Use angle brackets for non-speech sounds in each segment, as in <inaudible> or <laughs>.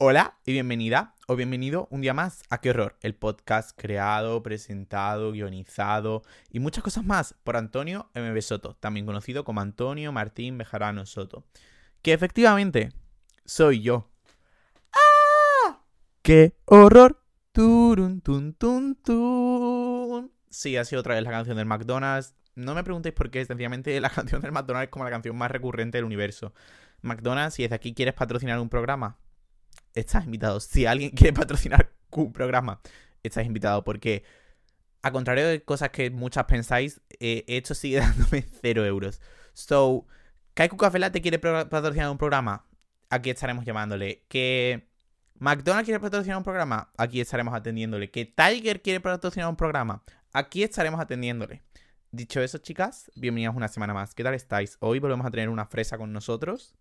Hola y bienvenida o bienvenido un día más a Qué Horror, el podcast creado, presentado, guionizado y muchas cosas más por Antonio MB Soto, también conocido como Antonio Martín Bejarano Soto, que efectivamente soy yo. ¡Ah! ¡Qué horror! Turun, tun, tun, tun. Sí, ha sido otra vez la canción del McDonald's. No me preguntéis por qué, sencillamente la <laughs> canción del McDonald's es como la canción más recurrente del universo. McDonald's, si desde aquí quieres patrocinar un programa, estás invitado. Si alguien quiere patrocinar <laughs> un programa, estás invitado. Porque, a contrario de cosas que muchas pensáis, eh, esto sigue <laughs> dándome cero euros. So, Kaiku Café te quiere patrocinar un programa, aquí estaremos llamándole. Que McDonald's quiere patrocinar un programa, aquí estaremos atendiéndole. Que Tiger quiere patrocinar un programa, aquí estaremos atendiéndole. Dicho eso, chicas, bienvenidas una semana más. ¿Qué tal estáis? Hoy volvemos a tener una fresa con nosotros.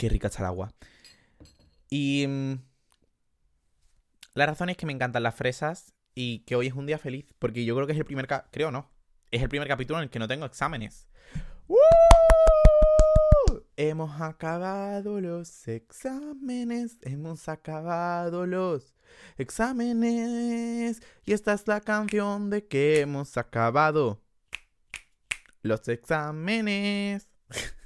Qué rica está el agua. Y mm, la razón es que me encantan las fresas y que hoy es un día feliz, porque yo creo que es el primer, creo no, es el primer capítulo en el que no tengo exámenes. Hemos acabado los exámenes, hemos acabado los exámenes y esta es la canción de que hemos acabado los exámenes. <laughs>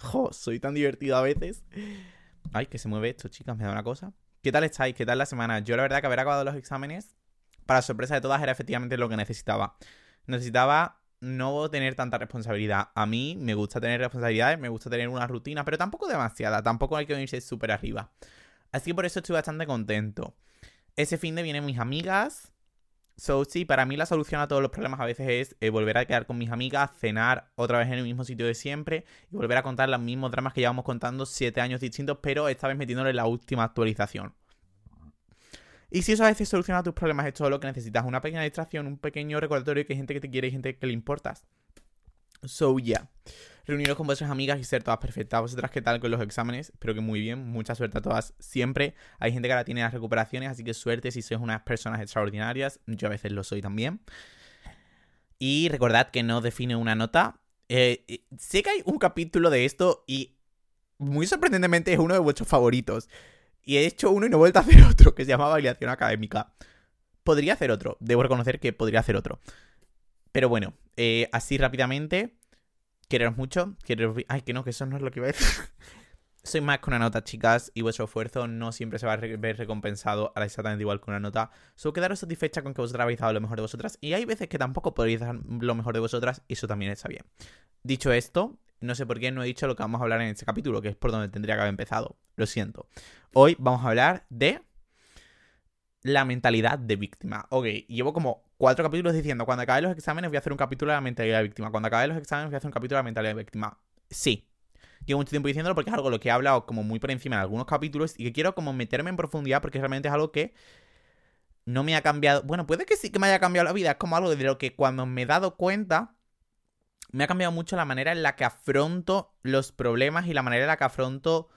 Jo, soy tan divertido a veces. Ay, que se mueve esto, chicas, me da una cosa. ¿Qué tal estáis? ¿Qué tal la semana? Yo la verdad que haber acabado los exámenes, para sorpresa de todas, era efectivamente lo que necesitaba. Necesitaba no tener tanta responsabilidad. A mí me gusta tener responsabilidades, me gusta tener una rutina, pero tampoco demasiada, tampoco hay que irse súper arriba. Así que por eso estoy bastante contento. Ese fin de vienen mis amigas, So, sí, para mí la solución a todos los problemas a veces es eh, volver a quedar con mis amigas, cenar otra vez en el mismo sitio de siempre y volver a contar los mismos dramas que llevamos contando siete años distintos, pero esta vez metiéndole la última actualización. Y si eso a veces soluciona tus problemas, es todo lo que necesitas. Una pequeña distracción, un pequeño recordatorio que hay gente que te quiere y gente que le importas. So, yeah reuniros con vuestras amigas y ser todas perfectas. ¿Vosotras qué tal con los exámenes? Espero que muy bien. Mucha suerte a todas siempre. Hay gente que ahora tiene las recuperaciones, así que suerte si sois unas personas extraordinarias. Yo a veces lo soy también. Y recordad que no define una nota. Eh, sé que hay un capítulo de esto y muy sorprendentemente es uno de vuestros favoritos. Y he hecho uno y no he vuelto a hacer <laughs> otro, que se llama Validación Académica. Podría hacer otro, debo reconocer que podría hacer otro. Pero bueno, eh, así rápidamente. Quereros mucho. Quereros... Ay, que no, que eso no es lo que iba a decir. <laughs> Soy más con una nota, chicas, y vuestro esfuerzo no siempre se va a ver recompensado a la exactamente igual con una nota. Solo quedaros satisfecha con que vosotras habéis dado lo mejor de vosotras. Y hay veces que tampoco podéis dar lo mejor de vosotras, y eso también está bien. Dicho esto, no sé por qué no he dicho lo que vamos a hablar en este capítulo, que es por donde tendría que haber empezado. Lo siento. Hoy vamos a hablar de la mentalidad de víctima. Ok, llevo como cuatro capítulos diciendo, cuando acabe los exámenes voy a hacer un capítulo de la mentalidad de víctima. Cuando acabe los exámenes voy a hacer un capítulo de la mentalidad de víctima. Sí. Llevo mucho tiempo diciéndolo porque es algo lo que he hablado como muy por encima en algunos capítulos y que quiero como meterme en profundidad porque realmente es algo que no me ha cambiado. Bueno, puede que sí que me haya cambiado la vida. Es como algo de lo que cuando me he dado cuenta me ha cambiado mucho la manera en la que afronto los problemas y la manera en la que afronto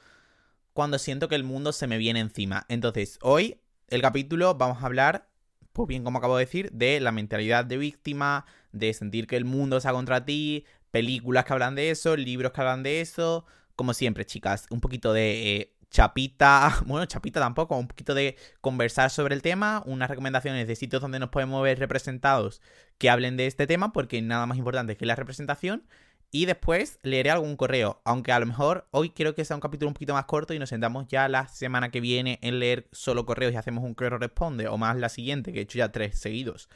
cuando siento que el mundo se me viene encima. Entonces, hoy el capítulo vamos a hablar pues bien, como acabo de decir, de la mentalidad de víctima, de sentir que el mundo está contra ti, películas que hablan de eso, libros que hablan de eso. Como siempre, chicas, un poquito de eh, chapita, <laughs> bueno, chapita tampoco, un poquito de conversar sobre el tema, unas recomendaciones de sitios donde nos podemos ver representados que hablen de este tema, porque nada más importante que la representación. Y después leeré algún correo, aunque a lo mejor hoy quiero que sea un capítulo un poquito más corto y nos sentamos ya la semana que viene en leer solo correos y hacemos un correo responde, o más la siguiente, que he hecho ya tres seguidos.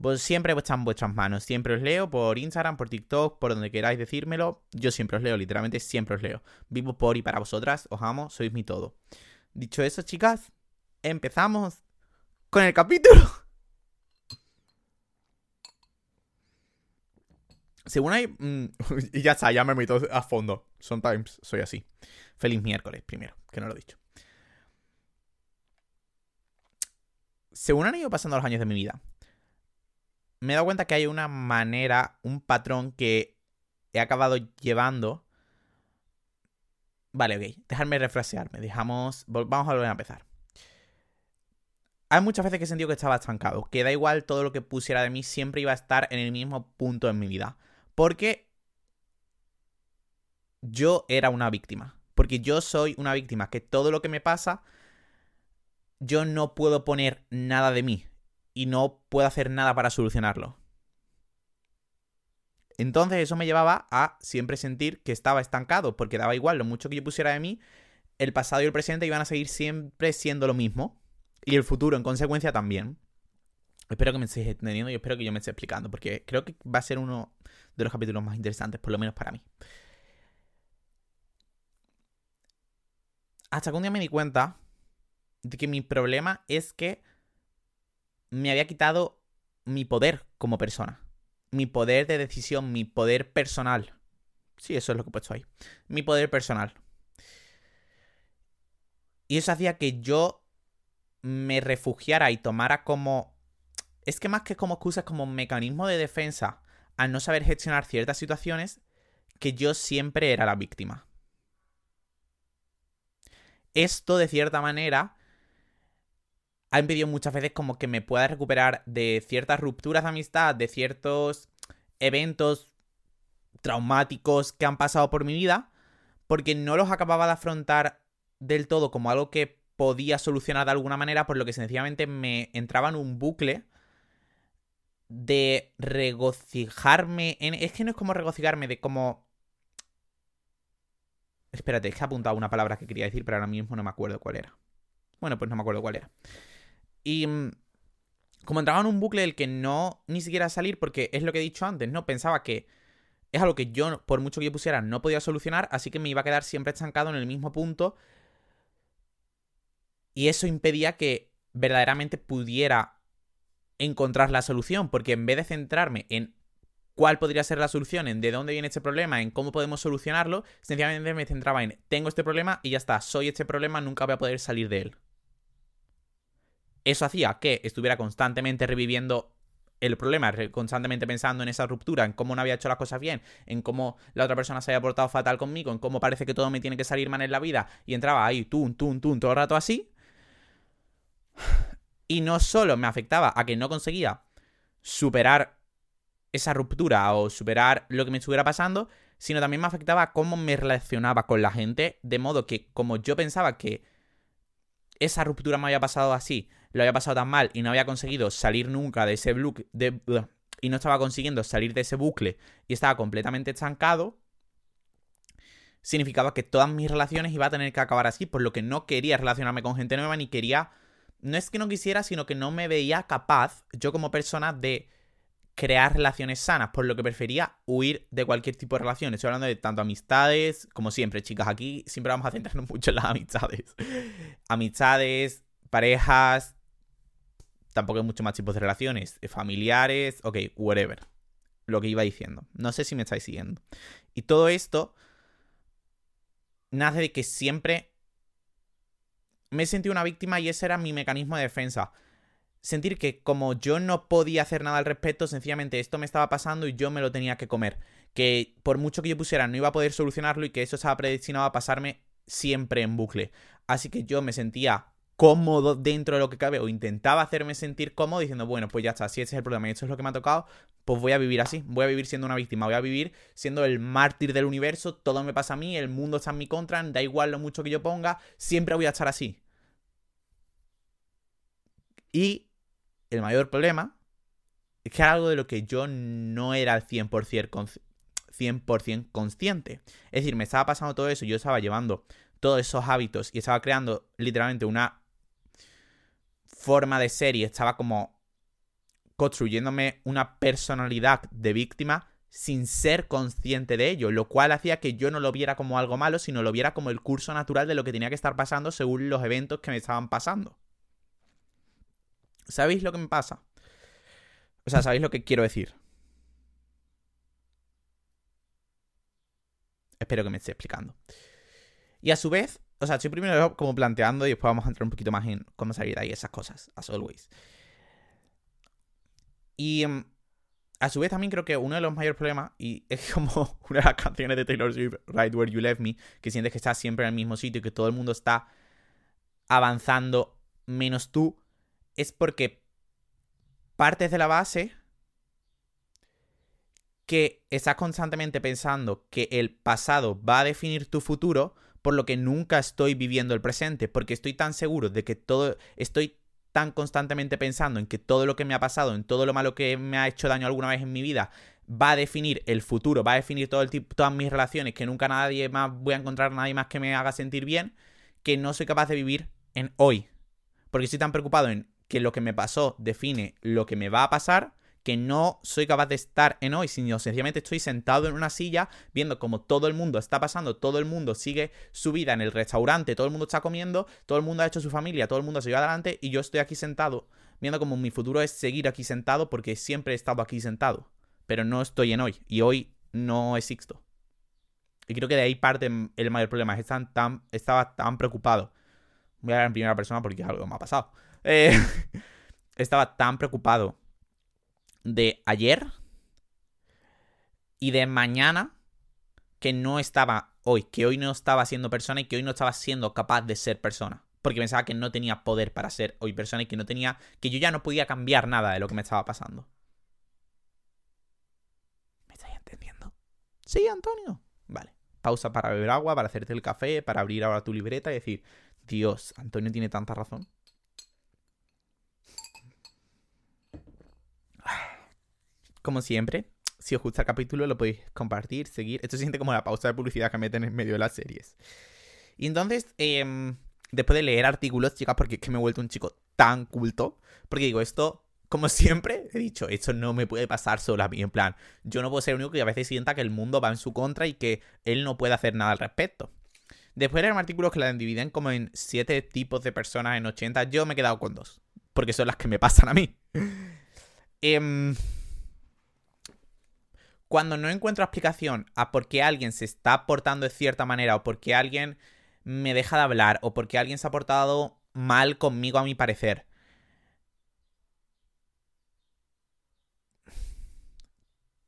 Pues siempre están en vuestras manos, siempre os leo por Instagram, por TikTok, por donde queráis decírmelo. Yo siempre os leo, literalmente siempre os leo. Vivo por y para vosotras, os amo, sois mi todo. Dicho eso, chicas, empezamos con el capítulo. Según hay... Mm, <laughs> y ya está, ya me meto a fondo. Sometimes soy así. Feliz miércoles, primero, que no lo he dicho. Según han ido pasando los años de mi vida, me he dado cuenta que hay una manera, un patrón que he acabado llevando. Vale, ok. Dejadme refrasearme. Dejamos. Vamos a volver a empezar. Hay muchas veces que he sentido que estaba estancado. Que da igual todo lo que pusiera de mí, siempre iba a estar en el mismo punto en mi vida. Porque yo era una víctima. Porque yo soy una víctima, que todo lo que me pasa, yo no puedo poner nada de mí y no puedo hacer nada para solucionarlo. Entonces eso me llevaba a siempre sentir que estaba estancado, porque daba igual lo mucho que yo pusiera de mí, el pasado y el presente iban a seguir siempre siendo lo mismo, y el futuro en consecuencia también. Espero que me estéis entendiendo y espero que yo me esté explicando, porque creo que va a ser uno de los capítulos más interesantes, por lo menos para mí. Hasta que un día me di cuenta de que mi problema es que me había quitado mi poder como persona. Mi poder de decisión, mi poder personal. Sí, eso es lo que he puesto ahí. Mi poder personal. Y eso hacía que yo me refugiara y tomara como... Es que más que como excusa, es como mecanismo de defensa al no saber gestionar ciertas situaciones que yo siempre era la víctima. Esto, de cierta manera, ha impedido muchas veces como que me pueda recuperar de ciertas rupturas de amistad, de ciertos eventos traumáticos que han pasado por mi vida, porque no los acababa de afrontar del todo como algo que podía solucionar de alguna manera, por lo que sencillamente me entraba en un bucle de regocijarme en... Es que no es como regocijarme, de como... Espérate, es que he apuntado una palabra que quería decir, pero ahora mismo no me acuerdo cuál era. Bueno, pues no me acuerdo cuál era. Y mm, como entraba en un bucle del que no ni siquiera salir, porque es lo que he dicho antes, ¿no? Pensaba que es algo que yo, por mucho que yo pusiera, no podía solucionar, así que me iba a quedar siempre estancado en el mismo punto. Y eso impedía que verdaderamente pudiera encontrar la solución, porque en vez de centrarme en cuál podría ser la solución, en de dónde viene este problema, en cómo podemos solucionarlo, sencillamente me centraba en tengo este problema y ya está, soy este problema, nunca voy a poder salir de él. Eso hacía que estuviera constantemente reviviendo el problema, constantemente pensando en esa ruptura, en cómo no había hecho las cosas bien, en cómo la otra persona se había portado fatal conmigo, en cómo parece que todo me tiene que salir mal en la vida, y entraba ahí, tum, tum, tum, todo el rato así. Y no solo me afectaba a que no conseguía superar esa ruptura o superar lo que me estuviera pasando, sino también me afectaba a cómo me relacionaba con la gente, de modo que como yo pensaba que esa ruptura me había pasado así, lo había pasado tan mal y no había conseguido salir nunca de ese bucle, de, y no estaba consiguiendo salir de ese bucle y estaba completamente estancado, significaba que todas mis relaciones iban a tener que acabar así, por lo que no quería relacionarme con gente nueva ni quería no es que no quisiera, sino que no me veía capaz, yo como persona, de crear relaciones sanas, por lo que prefería huir de cualquier tipo de relación. Estoy hablando de tanto amistades, como siempre, chicas, aquí siempre vamos a centrarnos <laughs> mucho en las amistades. amistades, parejas, tampoco hay muchos más tipos de relaciones, eh, familiares, ok, whatever. Lo que iba diciendo. No sé si me estáis siguiendo. Y todo esto nace de que siempre me sentí una víctima y ese era mi mecanismo de defensa. Sentir que como yo no podía hacer nada al respecto, sencillamente esto me estaba pasando y yo me lo tenía que comer. Que por mucho que yo pusiera no iba a poder solucionarlo y que eso estaba predestinado a pasarme siempre en bucle. Así que yo me sentía cómodo dentro de lo que cabe o intentaba hacerme sentir cómodo diciendo, bueno, pues ya está, si ese es el problema y esto es lo que me ha tocado, pues voy a vivir así, voy a vivir siendo una víctima, voy a vivir siendo el mártir del universo, todo me pasa a mí, el mundo está en mi contra, da igual lo mucho que yo ponga, siempre voy a estar así. Y el mayor problema es que era algo de lo que yo no era al 100%, 100 consciente. Es decir, me estaba pasando todo eso, yo estaba llevando todos esos hábitos y estaba creando literalmente una forma de ser y estaba como construyéndome una personalidad de víctima sin ser consciente de ello, lo cual hacía que yo no lo viera como algo malo, sino lo viera como el curso natural de lo que tenía que estar pasando según los eventos que me estaban pasando. ¿Sabéis lo que me pasa? O sea, ¿sabéis lo que quiero decir? Espero que me esté explicando. Y a su vez, o sea, estoy primero como planteando y después vamos a entrar un poquito más en cómo salir de ahí esas cosas, as always. Y em, a su vez también creo que uno de los mayores problemas, y <laughs> es como una de las canciones de Taylor Swift, Right Where You Left Me, que sientes que estás siempre en el mismo sitio y que todo el mundo está avanzando menos tú, es porque partes de la base que estás constantemente pensando que el pasado va a definir tu futuro, por lo que nunca estoy viviendo el presente, porque estoy tan seguro de que todo, estoy tan constantemente pensando en que todo lo que me ha pasado, en todo lo malo que me ha hecho daño alguna vez en mi vida, va a definir el futuro, va a definir todo el tipo, todas mis relaciones, que nunca nadie más voy a encontrar nadie más que me haga sentir bien, que no soy capaz de vivir en hoy. Porque estoy tan preocupado en que lo que me pasó define lo que me va a pasar, que no soy capaz de estar en hoy, sino sencillamente estoy sentado en una silla viendo como todo el mundo está pasando, todo el mundo sigue su vida en el restaurante, todo el mundo está comiendo, todo el mundo ha hecho su familia, todo el mundo se lleva adelante y yo estoy aquí sentado viendo como mi futuro es seguir aquí sentado porque siempre he estado aquí sentado, pero no estoy en hoy y hoy no existo. Y creo que de ahí parte el mayor problema, es tan, estaba tan preocupado. Voy a hablar en primera persona porque algo me ha pasado. Eh, <laughs> estaba tan preocupado de ayer y de mañana que no estaba hoy, que hoy no estaba siendo persona y que hoy no estaba siendo capaz de ser persona. Porque pensaba que no tenía poder para ser hoy persona y que no tenía. que yo ya no podía cambiar nada de lo que me estaba pasando. ¿Me estáis entendiendo? Sí, Antonio. Vale. Pausa para beber agua, para hacerte el café, para abrir ahora tu libreta y decir, Dios, Antonio tiene tanta razón. Como siempre, si os gusta el capítulo lo podéis compartir, seguir. Esto siente como la pausa de publicidad que meten en medio de las series. Y entonces, em, después de leer artículos, chicas, porque es que me he vuelto un chico tan culto, porque digo, esto, como siempre, he dicho, esto no me puede pasar solo a mí. En plan, yo no puedo ser el único que a veces sienta que el mundo va en su contra y que él no puede hacer nada al respecto. Después de leer artículos que la dividen como en siete tipos de personas en 80, yo me he quedado con dos. Porque son las que me pasan a mí. <laughs> eh, cuando no encuentro explicación a por qué alguien se está portando de cierta manera o por qué alguien me deja de hablar o por qué alguien se ha portado mal conmigo a mi parecer.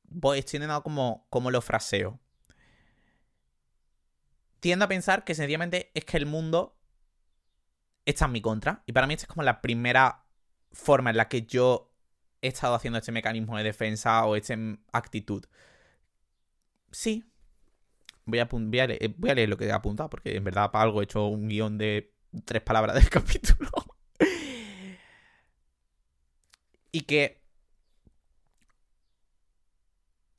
Voy, estoy intentando como, como lo fraseo. Tiendo a pensar que sencillamente es que el mundo está en mi contra. Y para mí esta es como la primera forma en la que yo he estado haciendo este mecanismo de defensa o esta actitud. Sí. Voy a, leer, a, leer, lo que he apuntado, porque en verdad para algo he hecho un guion de tres palabras del <laughs> capítulo. y que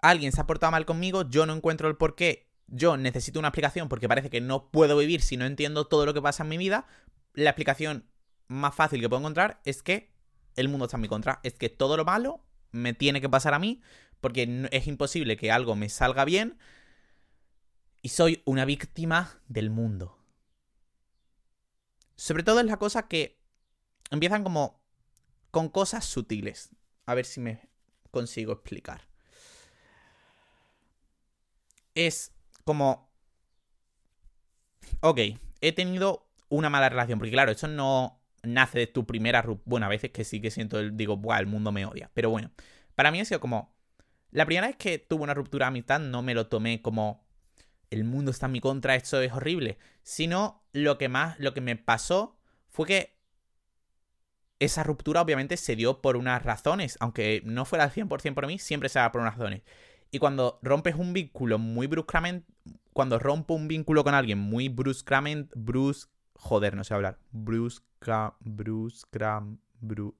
alguien se ha portado mal conmigo, yo no encuentro el por qué. Yo necesito una explicación porque parece que no puedo vivir si no entiendo todo lo que pasa en mi vida. La explicación más fácil que puedo encontrar es que el mundo está en mi contra. Es que todo lo malo me tiene que pasar a mí porque es imposible que algo me salga bien y soy una víctima del mundo. Sobre todo es la cosa que empiezan como con cosas sutiles. A ver si me consigo explicar. Es como... Ok, he tenido una mala relación, porque claro, eso no nace de tu primera ruptura. Bueno, a veces que sí que siento, el, digo, Buah, el mundo me odia. Pero bueno, para mí ha sido como. La primera vez que tuve una ruptura a mitad no me lo tomé como. El mundo está en mi contra, esto es horrible. Sino lo que más, lo que me pasó fue que esa ruptura obviamente se dio por unas razones. Aunque no fuera al 100% por mí, siempre se da por unas razones. Y cuando rompes un vínculo muy bruscamente. Cuando rompo un vínculo con alguien muy bruscamente. Brus, joder, no sé hablar. Brusca brusca,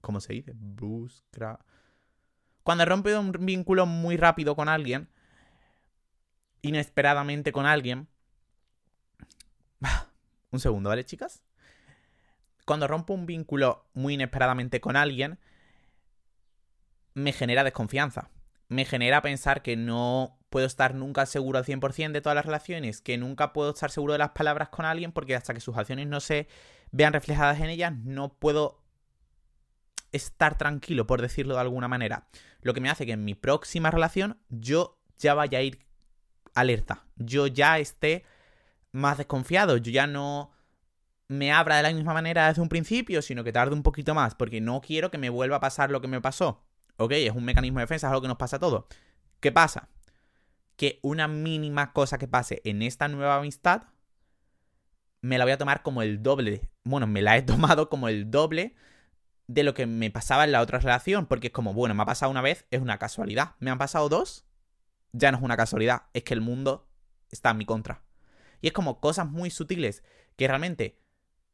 ¿cómo se dice? Brusca. Cuando rompe un vínculo muy rápido con alguien, inesperadamente con alguien. <laughs> Un segundo, ¿vale, chicas? Cuando rompo un vínculo muy inesperadamente con alguien, me genera desconfianza. Me genera pensar que no puedo estar nunca seguro al 100% de todas las relaciones, que nunca puedo estar seguro de las palabras con alguien porque hasta que sus acciones no se vean reflejadas en ellas, no puedo estar tranquilo, por decirlo de alguna manera. Lo que me hace que en mi próxima relación yo ya vaya a ir alerta. Yo ya esté más desconfiado. Yo ya no me abra de la misma manera desde un principio, sino que tarde un poquito más, porque no quiero que me vuelva a pasar lo que me pasó. Ok, es un mecanismo de defensa, es algo que nos pasa a todos. ¿Qué pasa? Que una mínima cosa que pase en esta nueva amistad me la voy a tomar como el doble. Bueno, me la he <laughs> tomado como el doble de lo que me pasaba en la otra relación. Porque es como, bueno, me ha pasado una vez, es una casualidad. ¿Me han pasado dos? ya no es una casualidad, es que el mundo está en mi contra. Y es como cosas muy sutiles que realmente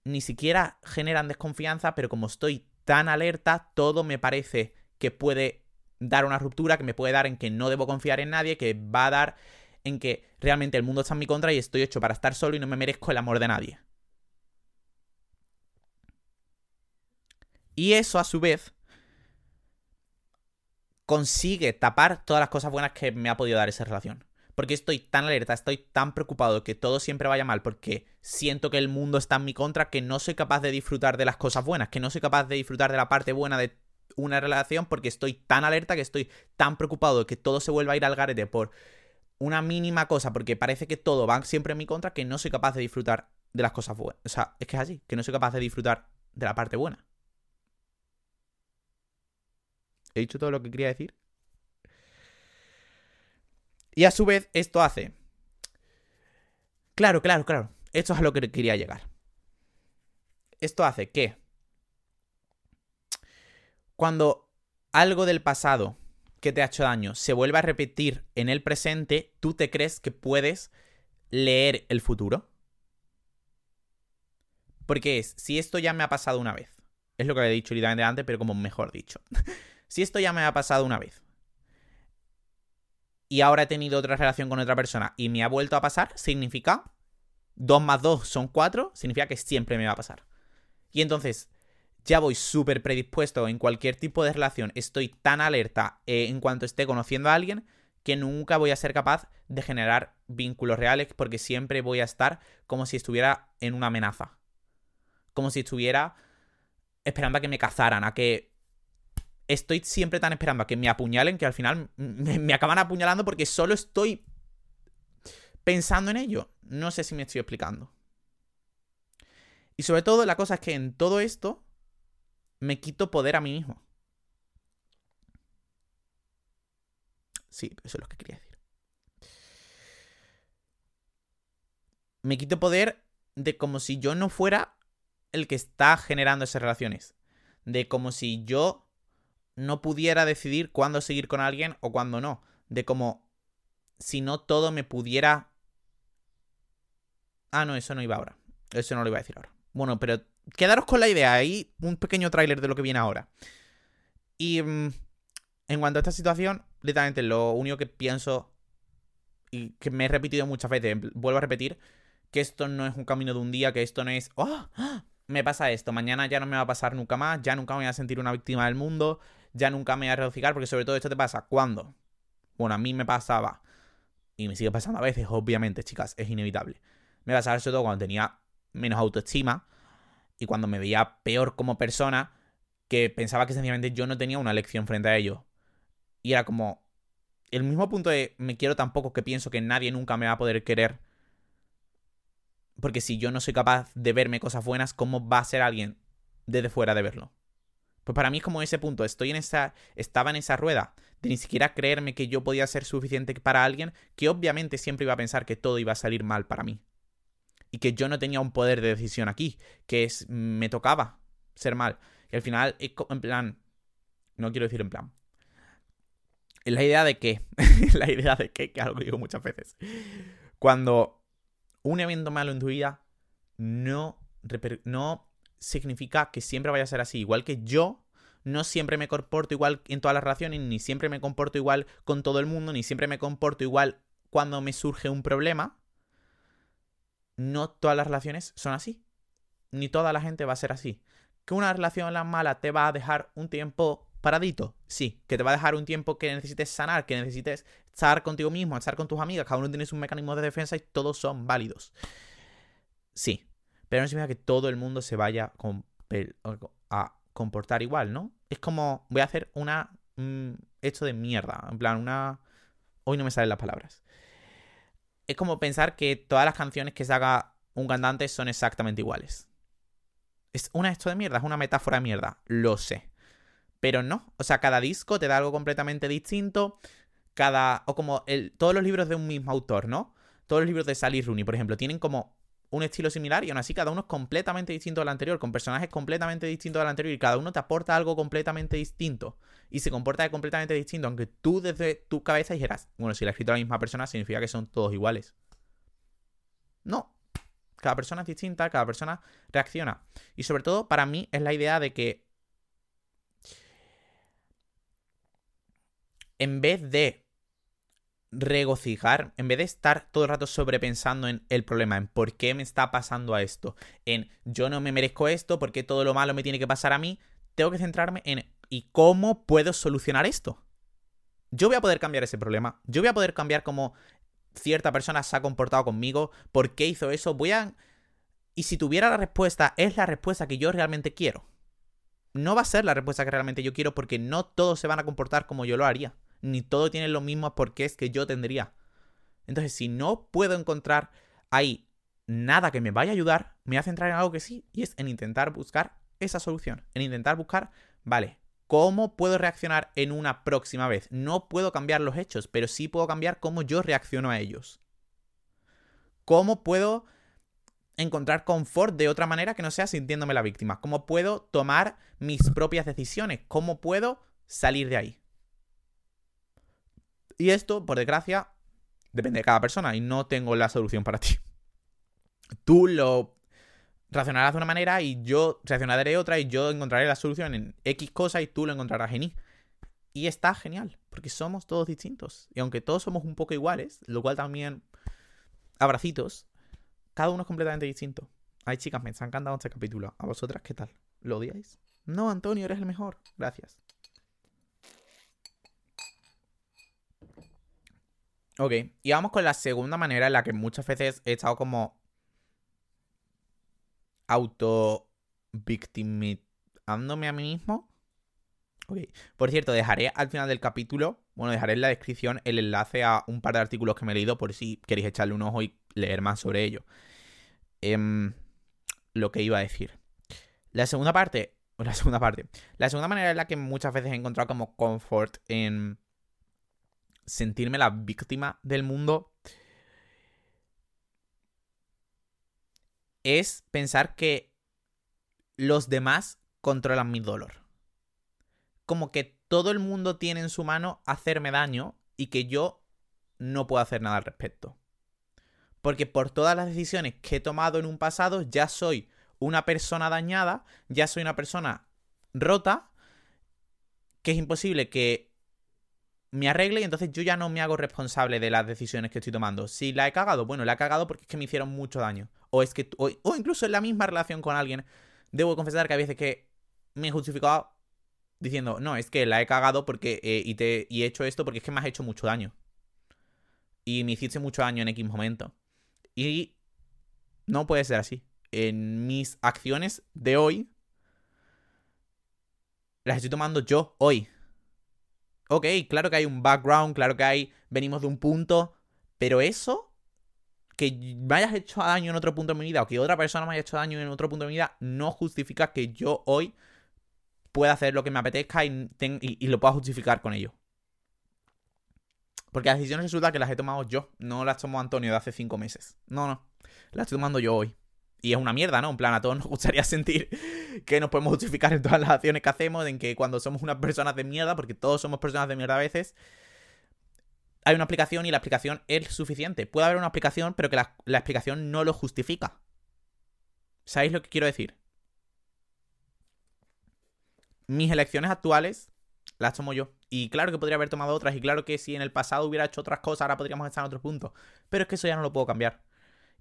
ni siquiera generan desconfianza, pero como estoy tan alerta, todo me parece que puede dar una ruptura, que me puede dar en que no debo confiar en nadie, que va a dar en que realmente el mundo está en mi contra y estoy hecho para estar solo y no me merezco el amor de nadie. Y eso a su vez consigue tapar todas las cosas buenas que me ha podido dar esa relación. Porque estoy tan alerta, estoy tan preocupado de que todo siempre vaya mal, porque siento que el mundo está en mi contra, que no soy capaz de disfrutar de las cosas buenas, que no soy capaz de disfrutar de la parte buena de una relación, porque estoy tan alerta, que estoy tan preocupado de que todo se vuelva a ir al garete por una mínima cosa, porque parece que todo va siempre en mi contra, que no soy capaz de disfrutar de las cosas buenas. O sea, es que es así, que no soy capaz de disfrutar de la parte buena. ¿He dicho todo lo que quería decir? Y a su vez, esto hace. Claro, claro, claro. Esto es a lo que quería llegar. Esto hace que. Cuando algo del pasado que te ha hecho daño se vuelve a repetir en el presente, tú te crees que puedes leer el futuro. Porque es, si esto ya me ha pasado una vez, es lo que había dicho literalmente antes, pero como mejor dicho. <laughs> Si esto ya me ha pasado una vez y ahora he tenido otra relación con otra persona y me ha vuelto a pasar, significa 2 más 2 son 4, significa que siempre me va a pasar. Y entonces ya voy súper predispuesto en cualquier tipo de relación, estoy tan alerta eh, en cuanto esté conociendo a alguien que nunca voy a ser capaz de generar vínculos reales porque siempre voy a estar como si estuviera en una amenaza. Como si estuviera esperando a que me cazaran, a que estoy siempre tan esperando a que me apuñalen que al final me, acaban apuñalando porque solo estoy pensando en ello. No sé si me estoy explicando. Y sobre todo la cosa es que en todo esto me quito poder a mí mismo. Sí, eso es lo que quería decir. Me quito poder de como si yo no fuera el que está generando esas relaciones. De como si yo no pudiera decidir cuándo seguir con alguien o cuándo no. De como si no todo me pudiera... Ah, no, eso no iba ahora. Eso no lo iba a decir ahora. Bueno, pero quedaros con la idea. Ahí un pequeño tráiler de lo que viene ahora. Y mm, en cuanto a esta situación, literalmente lo único que pienso y que me he repetido muchas veces, vuelvo a repetir, que esto no es un camino de un día, que esto no es, oh, me pasa esto, mañana ya no me va a pasar nunca más, ya nunca me voy a sentir una víctima del mundo, ya nunca me voy a reduciar, porque sobre todo esto te pasa cuando, bueno, a mí me pasaba, y me sigue pasando a veces, obviamente, chicas, es inevitable. Me pasaba sobre todo cuando tenía menos autoestima y cuando me veía peor como persona, que pensaba que sencillamente yo no tenía una lección frente a ello. Y era como el mismo punto de me quiero tampoco que pienso que nadie nunca me va a poder querer. Porque si yo no soy capaz de verme cosas buenas, ¿cómo va a ser alguien desde fuera de verlo? Pues para mí es como ese punto, estoy en esa, estaba en esa rueda de ni siquiera creerme que yo podía ser suficiente para alguien que obviamente siempre iba a pensar que todo iba a salir mal para mí. Y que yo no tenía un poder de decisión aquí, que es, me tocaba ser mal. Y al final, en plan, no quiero decir en plan. La idea de que, <laughs> la idea de que, que algo digo muchas veces. Cuando un evento malo en tu vida no, no significa que siempre vaya a ser así. Igual que yo no siempre me comporto igual en todas las relaciones, ni siempre me comporto igual con todo el mundo, ni siempre me comporto igual cuando me surge un problema. No todas las relaciones son así. Ni toda la gente va a ser así. Que una relación mala te va a dejar un tiempo paradito. Sí, que te va a dejar un tiempo que necesites sanar, que necesites estar contigo mismo, estar con tus amigas. Cada uno tiene un mecanismo de defensa y todos son válidos. Sí, pero no significa que todo el mundo se vaya a comportar igual, ¿no? Es como, voy a hacer una... esto de mierda, en plan, una... Hoy no me salen las palabras. Es como pensar que todas las canciones que se haga un cantante son exactamente iguales. Es una esto de mierda, es una metáfora de mierda, lo sé. Pero no, o sea, cada disco te da algo completamente distinto. Cada. O como el, todos los libros de un mismo autor, ¿no? Todos los libros de Sally Rooney, por ejemplo, tienen como un estilo similar y aún así cada uno es completamente distinto al anterior, con personajes completamente distintos al anterior y cada uno te aporta algo completamente distinto y se comporta completamente distinto, aunque tú desde tu cabeza dijeras, bueno, si la ha escrito la misma persona significa que son todos iguales. No. Cada persona es distinta, cada persona reacciona. Y sobre todo, para mí es la idea de que en vez de regocijar, en vez de estar todo el rato sobrepensando en el problema, en por qué me está pasando a esto, en yo no me merezco esto, por qué todo lo malo me tiene que pasar a mí, tengo que centrarme en ¿y cómo puedo solucionar esto? Yo voy a poder cambiar ese problema, yo voy a poder cambiar cómo cierta persona se ha comportado conmigo, por qué hizo eso, voy a... Y si tuviera la respuesta, es la respuesta que yo realmente quiero. No va a ser la respuesta que realmente yo quiero porque no todos se van a comportar como yo lo haría ni todo tiene los mismos porqués que yo tendría. Entonces, si no puedo encontrar ahí nada que me vaya a ayudar, me voy a centrar en algo que sí, y es en intentar buscar esa solución. En intentar buscar, vale, ¿cómo puedo reaccionar en una próxima vez? No puedo cambiar los hechos, pero sí puedo cambiar cómo yo reacciono a ellos. ¿Cómo puedo encontrar confort de otra manera que no sea sintiéndome la víctima? ¿Cómo puedo tomar mis propias decisiones? ¿Cómo puedo salir de ahí? Y esto, por desgracia, depende de cada persona y no tengo la solución para ti. <laughs> Tú lo reaccionarás de una manera y yo reaccionaré de otra y yo encontraré la solución en X cosa y tú lo encontrarás en Y. Y está genial, porque somos todos distintos. Y aunque todos somos un poco iguales, lo cual también abracitos, cada uno es completamente distinto. Ay, chicas, me están encantando este capítulo. ¿A vosotras qué tal? ¿Lo odiáis? No, Antonio, eres el mejor. Gracias. Ok, y vamos con la segunda manera en la que muchas veces he estado como auto victimizándome a mí mismo. Ok, por cierto, dejaré al final del capítulo, bueno, dejaré en la descripción el enlace a un par de artículos que me he leído por si queréis echarle un ojo y leer más sobre ello. Em, lo que iba a decir. La segunda parte, <laughs> la segunda parte, la segunda manera en la que muchas veces he encontrado como comfort en sentirme la víctima del mundo es pensar que los demás controlan mi dolor. Como que todo el mundo tiene en su mano hacerme daño y que yo no puedo hacer nada al respecto. Porque por todas las decisiones que he tomado en un pasado ya soy una persona dañada, ya soy una persona rota, que es imposible que me arregle y entonces yo ya no me hago responsable de las decisiones que estoy tomando. Si la he cagado, bueno, la he cagado porque es que me hicieron mucho daño. O es que, o, incluso en la misma relación con alguien, debo confesar que hay veces que me he justificado diciendo, no, es que la he cagado porque, eh, y, te, y he hecho esto porque es que me has hecho mucho daño. Y me hiciste mucho daño en X momento. Y no puede ser así. En mis acciones de hoy, las estoy tomando yo hoy ok, claro que hay un background, claro que hay, venimos de un punto, pero eso, que me hayas hecho daño en otro punto de mi vida o que otra persona me haya hecho daño en otro punto de mi vida, no justifica que yo hoy pueda hacer lo que me apetezca y, y, lo pueda justificar con ello. Porque las decisiones resulta que las he tomado yo, no las tomó Antonio de hace cinco meses. No, no, las estoy tomando yo hoy. Y es una mierda, ¿no? En plan, a todos nos <laughs> gustaría sentir que nos podemos justificar en todas las acciones que hacemos, en que cuando somos unas personas de mierda, porque todos somos personas de mierda a veces, hay una explicación y la explicación es suficiente. Puede haber una explicación, pero que la, la explicación no lo justifica. ¿Sabéis lo que quiero decir? Mis elecciones actuales las tomo yo. Y claro que podría haber tomado otras, y claro que si en el pasado hubiera hecho otras cosas, ahora podríamos estar en otro punto. Pero es que eso ya no lo puedo cambiar.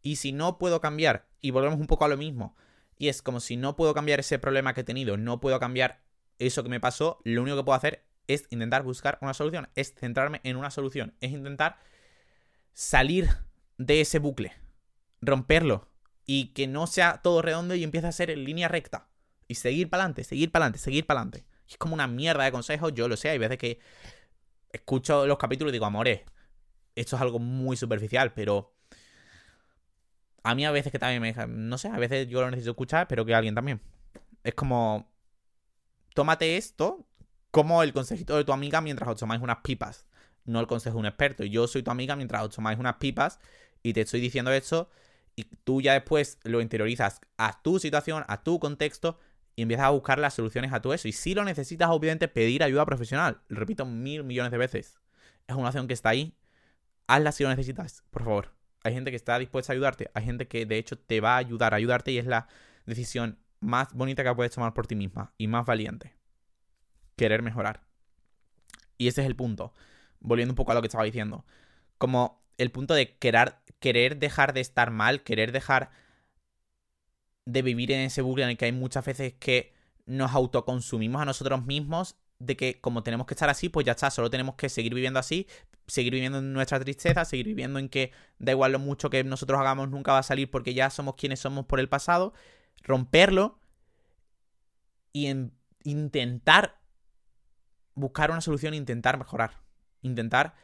Y si no puedo cambiar, y volvemos un poco a lo mismo, y es como si no puedo cambiar ese problema que he tenido, no puedo cambiar eso que me pasó, lo único que puedo hacer es intentar buscar una solución, es centrarme en una solución, es intentar salir de ese bucle, romperlo y que no sea todo redondo y empiece a ser en línea recta y seguir para adelante, seguir para adelante, seguir para adelante. Es como una mierda de consejos, yo lo sé, hay veces que escucho los capítulos y digo, amores, esto es algo muy superficial, pero a mí a veces que también me... No sé, a veces yo lo necesito escuchar, pero que alguien también. Es como... Tómate esto como el consejito de tu amiga mientras os tomáis unas pipas. No el consejo de un experto. Yo soy tu amiga mientras os tomáis unas pipas y te estoy diciendo esto Y tú ya después lo interiorizas a tu situación, a tu contexto y empiezas a buscar las soluciones a todo eso. Y si lo necesitas, obviamente, pedir ayuda profesional. Lo repito mil millones de veces. Es una opción que está ahí. Hazla si lo necesitas, por favor. Hay gente que está dispuesta a ayudarte. Hay gente que de hecho te va a ayudar a ayudarte y es la decisión más bonita que puedes tomar por ti misma y más valiente. Querer mejorar. Y ese es el punto. Volviendo un poco a lo que estaba diciendo. Como el punto de querer, querer dejar de estar mal, querer dejar de vivir en ese bucle en el que hay muchas veces que nos autoconsumimos a nosotros mismos de que como tenemos que estar así, pues ya está, solo tenemos que seguir viviendo así, seguir viviendo en nuestra tristeza, seguir viviendo en que da igual lo mucho que nosotros hagamos, nunca va a salir porque ya somos quienes somos por el pasado, romperlo y intentar buscar una solución, intentar mejorar, intentar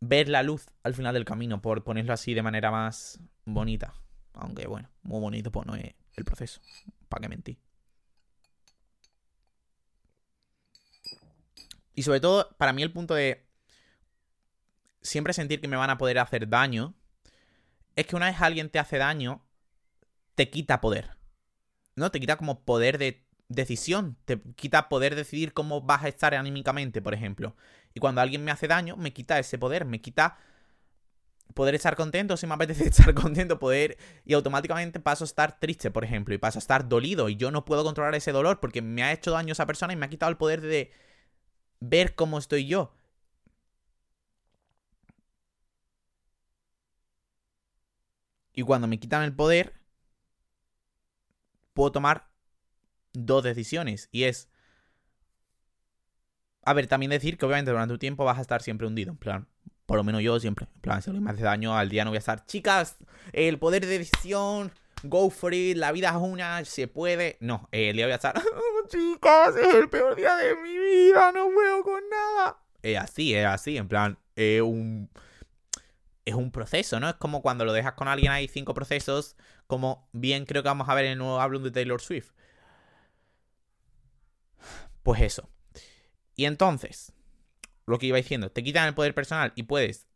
ver la luz al final del camino, por ponerlo así de manera más bonita. Aunque bueno, muy bonito pues no es el proceso, para que mentir. Y sobre todo, para mí el punto de siempre sentir que me van a poder hacer daño, es que una vez alguien te hace daño, te quita poder. ¿No? Te quita como poder de decisión, te quita poder decidir cómo vas a estar anímicamente, por ejemplo. Y cuando alguien me hace daño, me quita ese poder, me quita poder estar contento si me apetece <laughs> estar contento, poder y automáticamente paso a estar triste, por ejemplo, y paso a estar dolido y yo no puedo controlar ese dolor porque me ha hecho daño esa persona y me ha quitado el poder de ver cómo estoy yo. Y cuando me quitan el poder, puedo tomar dos decisiones. Y es... A ver, también decir que obviamente durante un tiempo vas a estar siempre hundido. En plan, por lo menos yo siempre. En plan, si me hace daño al día no voy a estar. Chicas, el poder de decisión, go for it, la vida es una, se puede. No, el día voy a estar. chicas, es el peor día de mi vida, no puedo con nada. Es así, es así, en plan, es un es un proceso, ¿no? Es como cuando lo dejas con alguien, hay cinco procesos, como bien creo que vamos a ver en el nuevo álbum de Taylor Swift. Pues eso. Y entonces, lo que iba diciendo, te quitan el poder personal y puedes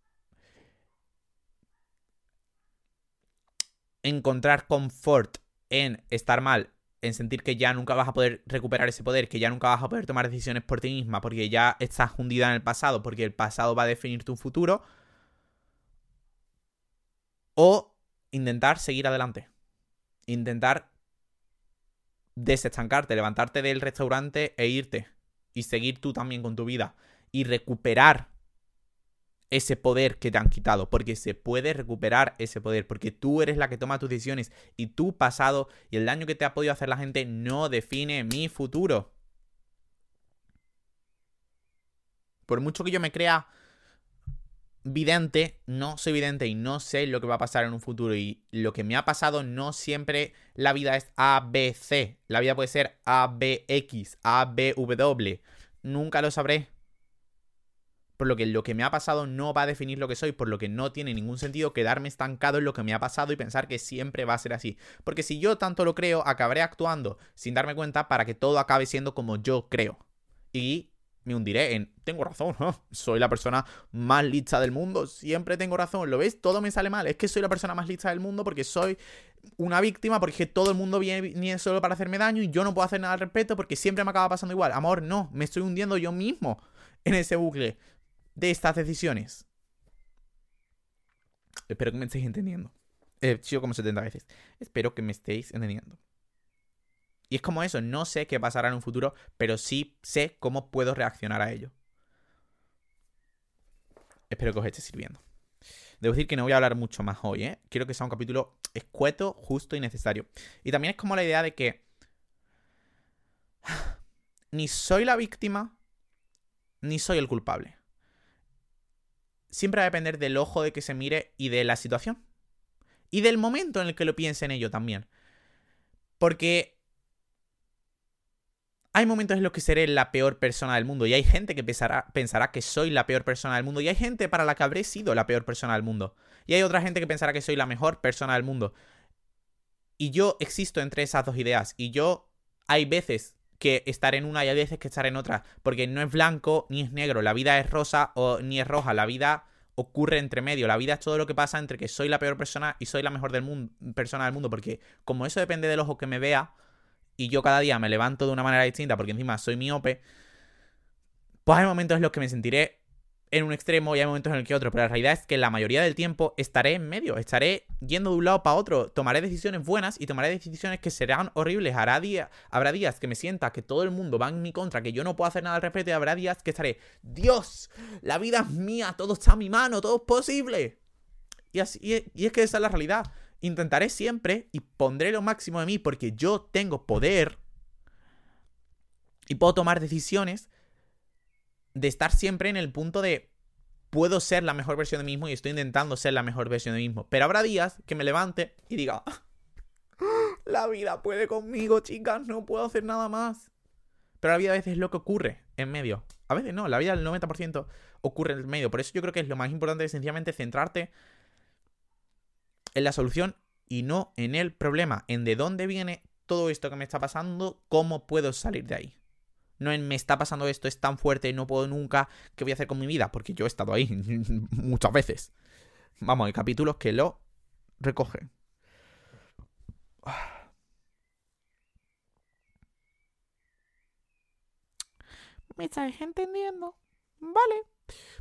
encontrar confort en estar mal, en sentir que ya nunca vas a poder recuperar ese poder, que ya nunca vas a poder tomar decisiones por ti misma, porque ya estás hundida en el pasado, porque el pasado va a definir tu futuro o intentar seguir adelante. Intentar desestancarte, levantarte del restaurante e irte. Y seguir tú también con tu vida. Y recuperar ese poder que te han quitado. Porque se puede recuperar ese poder. Porque tú eres la que toma tus decisiones. Y tu pasado y el daño que te ha podido hacer la gente no define mi futuro. Por mucho que yo me crea vidente, no soy vidente y no sé lo que va a pasar en un futuro. Y lo que me ha pasado no siempre la vida es A, B, C. La vida puede ser A, B, X, A, B, W. Nunca lo sabré. Por lo que lo que me ha pasado no va a definir lo que soy, por lo que no tiene ningún sentido quedarme estancado en lo que me ha pasado y pensar que siempre va a ser así. Porque si yo tanto lo creo, acabaré actuando sin darme cuenta para que todo acabe siendo como yo creo. Y me hundiré en, tengo razón, soy la persona más lista del mundo, siempre tengo razón, ¿lo ves? Todo me sale mal, es que soy la persona más lista del mundo porque soy una víctima, porque todo el mundo viene, solo para hacerme daño y yo no puedo hacer nada al respecto porque siempre me acaba pasando igual. Amor, no, me estoy hundiendo yo mismo en ese bucle de estas decisiones. Espero que me estéis entendiendo. He sido como 70 veces. Espero que me estéis entendiendo. Y es como eso, no sé qué pasará en un futuro, pero sí sé cómo puedo reaccionar a ello. Espero que os esté sirviendo. Debo decir que no voy a hablar mucho más hoy, ¿eh? Quiero que sea un capítulo escueto, justo y necesario. Y también es como la idea de que <sighs> ni soy la víctima, ni soy el culpable. Siempre va a depender del ojo de que se mire y de la situación. Y del momento en el que lo piense en ello también. Porque hay momentos en los que seré la peor persona del mundo y hay gente que pensará, que soy la peor persona del mundo y hay gente para la que habré sido la peor persona del mundo y hay otra gente que pensará que soy la mejor persona del mundo. Y yo existo entre esas dos ideas y yo hay veces que estar en una y hay veces que estar en otra porque no es blanco ni es negro, la vida es rosa o ni es roja, la vida ocurre entre medio. La vida es todo lo que pasa entre que soy la peor persona y soy la mejor persona del mundo. Porque como eso depende del ojo que me vea y yo cada día me levanto de una manera distinta porque encima soy miope, pues hay momentos en los que me sentiré en un extremo y hay momentos en el que otro, pero la realidad es que la mayoría del tiempo estaré en medio, estaré yendo de un lado para otro, tomaré decisiones buenas y tomaré decisiones que serán horribles. Hará habrá días que me sienta que todo el mundo va en mi contra, que yo no puedo hacer nada al respecto y habrá días que estaré, Dios, la vida es mía, todo está a mi mano, todo es posible. Y, así, y es que esa es la realidad. Intentaré siempre y pondré lo máximo de mí porque yo tengo poder y puedo tomar decisiones de estar siempre en el punto de puedo ser la mejor versión de mí mismo y estoy intentando ser la mejor versión de mí mismo. Pero habrá días que me levante y diga, la vida puede conmigo, chicas, no puedo hacer nada más. Pero la vida a veces es lo que ocurre en medio. A veces no, la vida del 90% ocurre en medio. Por eso yo creo que es lo más importante es sencillamente centrarte en la solución y no en el problema, en de dónde viene todo esto que me está pasando, cómo puedo salir de ahí. No en me está pasando esto, es tan fuerte, no puedo nunca, ¿qué voy a hacer con mi vida? Porque yo he estado ahí <laughs> muchas veces. Vamos, hay capítulos que lo recogen. <sighs> ¿Me estáis entendiendo? Vale.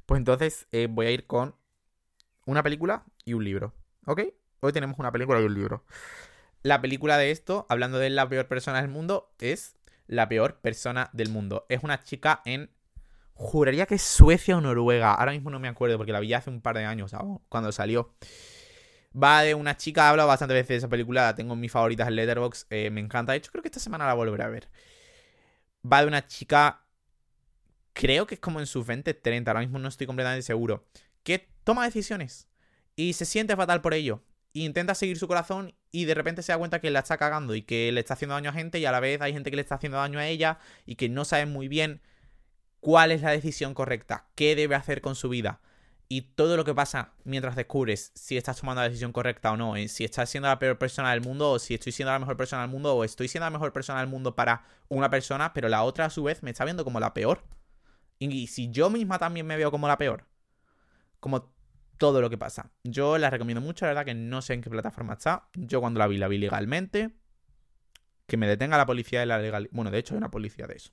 Pues entonces eh, voy a ir con una película y un libro. ¿Ok? Hoy tenemos una película y un libro. La película de esto, hablando de la peor persona del mundo, es la peor persona del mundo. Es una chica en. Juraría que es Suecia o Noruega. Ahora mismo no me acuerdo porque la vi hace un par de años, cuando salió. Va de una chica, he hablado bastante veces de esa película, la tengo en mis favoritas en Letterboxd, eh, me encanta. De hecho, creo que esta semana la volveré a ver. Va de una chica, creo que es como en sus 20, 30, ahora mismo no estoy completamente seguro, que toma decisiones y se siente fatal por ello intenta seguir su corazón y de repente se da cuenta que la está cagando y que le está haciendo daño a gente y a la vez hay gente que le está haciendo daño a ella y que no sabe muy bien cuál es la decisión correcta, qué debe hacer con su vida. Y todo lo que pasa mientras descubres si estás tomando la decisión correcta o no, si estás siendo la peor persona del mundo o si estoy siendo la mejor persona del mundo o estoy siendo la mejor persona del mundo para una persona, pero la otra a su vez me está viendo como la peor. Y si yo misma también me veo como la peor, como todo lo que pasa. Yo la recomiendo mucho, la verdad que no sé en qué plataforma está. Yo cuando la vi, la vi legalmente. Que me detenga la policía de la legal. Bueno, de hecho hay una policía de eso.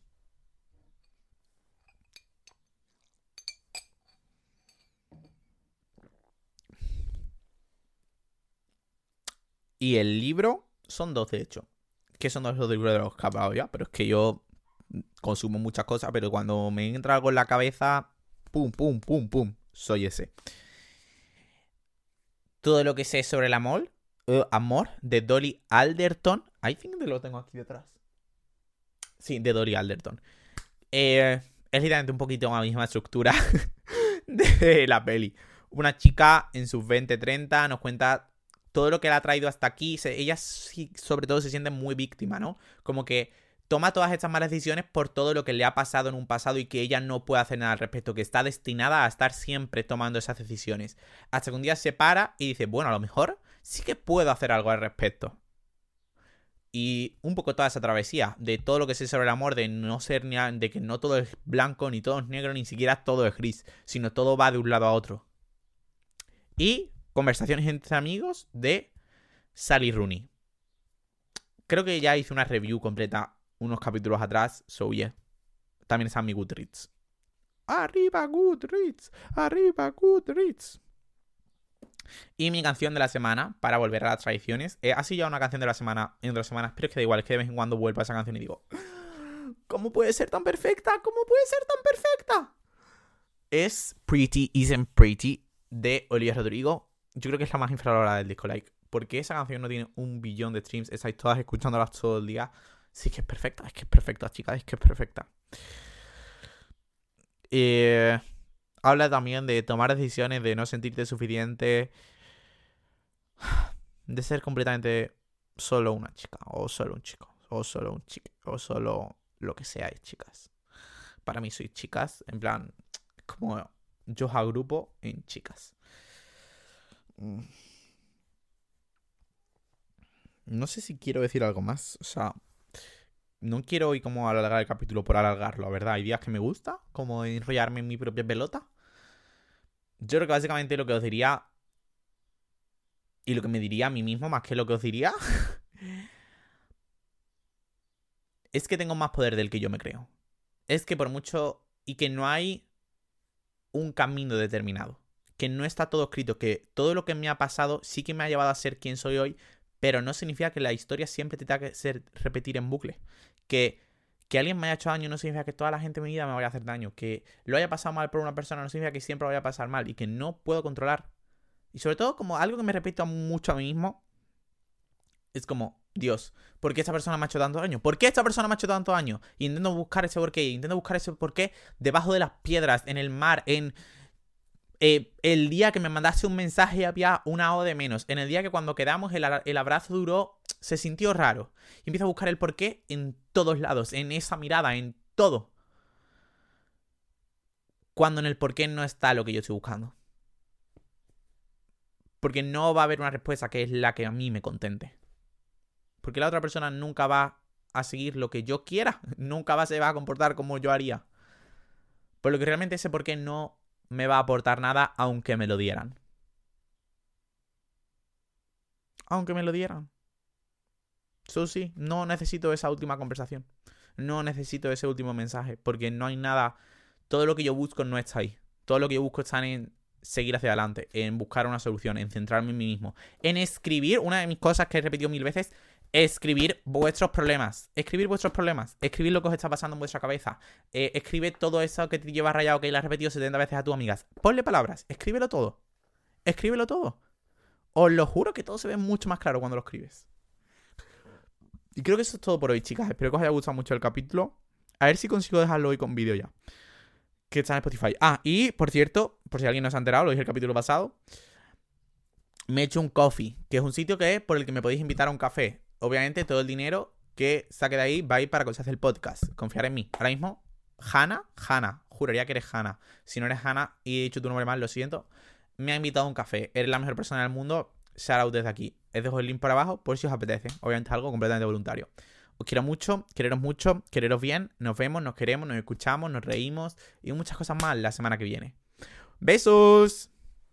Y el libro son dos, de hecho. Que son dos los libros de los que ya. Pero es que yo consumo muchas cosas, pero cuando me entra algo en la cabeza, pum, pum, pum, pum, soy ese todo lo que sé sobre el amor, uh, amor de Dolly Alderton. I think que lo tengo aquí detrás. Sí, de Dolly Alderton. Eh, es literalmente un poquito la misma estructura <laughs> de la peli. Una chica en sus 20-30 nos cuenta todo lo que la ha traído hasta aquí. ella sobre todo se siente muy víctima, ¿no? Como que toma todas estas malas decisiones por todo lo que le ha pasado en un pasado y que ella no puede hacer nada al respecto, que está destinada a estar siempre tomando esas decisiones. Hasta que un día se para y dice, bueno, a lo mejor sí que puedo hacer algo al respecto. Y un poco toda esa travesía de todo lo que sé sobre el amor, de no ser ni de que no todo es blanco, ni todo es negro, ni siquiera todo es gris, sino todo va de un lado a otro. Y conversaciones entre amigos de Sally Rooney. Creo que ya hice una review completa unos capítulos atrás, so yeah. También está mi Goodreads. Arriba Goodreads, arriba Goodreads. Y mi canción de la semana, para volver a las tradiciones, eh, ha sido ya una canción de la semana en otras semanas, pero es que da igual, es que de vez en cuando vuelvo a esa canción y digo, ¿cómo puede ser tan perfecta? ¿Cómo puede ser tan perfecta? Es Pretty Isn't Pretty de Olivia Rodrigo. Yo creo que es la más infravalorada del disco, like. Porque esa canción no tiene un billón de streams, estáis todas escuchándolas todo el día. Sí, que es perfecta, es que es perfecta, chicas, es que es perfecta. Eh, habla también de tomar decisiones, de no sentirte suficiente, de ser completamente solo una chica, o solo un chico, o solo un chico, o solo lo que seáis, chicas. Para mí sois chicas, en plan, como yo agrupo en chicas. Mm. No sé si quiero decir algo más, o sea, no quiero hoy como alargar el capítulo por alargarlo, la verdad. Hay días que me gusta, como enrollarme en mi propia pelota. yo creo que básicamente lo que os diría y lo que me diría a mí mismo más que lo que os diría <laughs> es que tengo más poder del que yo me creo. Es que por mucho y que no hay un camino determinado, que no está todo escrito, que todo lo que me ha pasado sí que me ha llevado a ser quien soy hoy, pero no significa que la historia siempre te tenga que ser repetir en bucle, que que alguien me haya hecho daño no significa que toda la gente en mi vida me vaya a hacer daño. Que lo haya pasado mal por una persona no significa que siempre lo vaya a pasar mal. Y que no puedo controlar. Y sobre todo, como algo que me repito mucho a mí mismo. Es como, Dios, ¿por qué esta persona me ha hecho tanto daño? ¿Por qué esta persona me ha hecho tanto daño? Y intento buscar ese porqué. Intento buscar ese porqué debajo de las piedras, en el mar, en eh, el día que me mandase un mensaje había una O de menos. En el día que cuando quedamos el, abrazo duró, se sintió raro. Y empiezo a buscar el porqué en todos lados, en esa mirada, en todo. Cuando en el porqué no está lo que yo estoy buscando. Porque no va a haber una respuesta que es la que a mí me contente. Porque la otra persona nunca va a seguir lo que yo quiera. <laughs> Nunca va, se va a comportar como yo haría. Por lo que realmente ese porqué no me va a aportar nada aunque me lo dieran. Aunque me lo dieran. Sí, no necesito esa última conversación. No necesito ese último mensaje. Porque no hay nada. Todo lo que yo busco no está ahí. Todo lo que yo busco está en seguir hacia adelante, en buscar una solución, en centrarme en mí mismo, en escribir. Una de mis cosas que he repetido mil veces escribir vuestros problemas. Escribir vuestros problemas. Escribir lo que os está pasando en vuestra cabeza. Eh, escribe todo eso que te lleva rayado, que le has repetido 70 veces a tus amigas. Ponle palabras. Escríbelo todo. Escríbelo todo. Os lo juro que todo se ve mucho más claro cuando lo escribes. Y creo que eso es todo por hoy, chicas. Espero que os haya gustado mucho el capítulo. A ver si consigo dejarlo hoy con vídeo ya. Que está en Spotify. Ah, y por cierto, por si alguien no se ha enterado, lo dije el capítulo pasado. Me he hecho un coffee, que es un sitio que es por el que me podéis invitar a un café obviamente todo el dinero que saque de ahí va a ir para que se hace el podcast. Confiar en mí. Ahora mismo, Hanna, Hanna, juraría que eres Hanna. Si no eres Hanna y he dicho tu nombre mal, lo siento. Me ha invitado a un café. Eres la mejor persona del mundo. Shout out desde aquí. Les dejo el link por abajo por si os apetece. Obviamente algo completamente voluntario. Os quiero mucho, quereros mucho, quereros bien. Nos vemos, nos queremos, nos escuchamos, nos reímos y muchas cosas más la semana que viene. ¡Besos!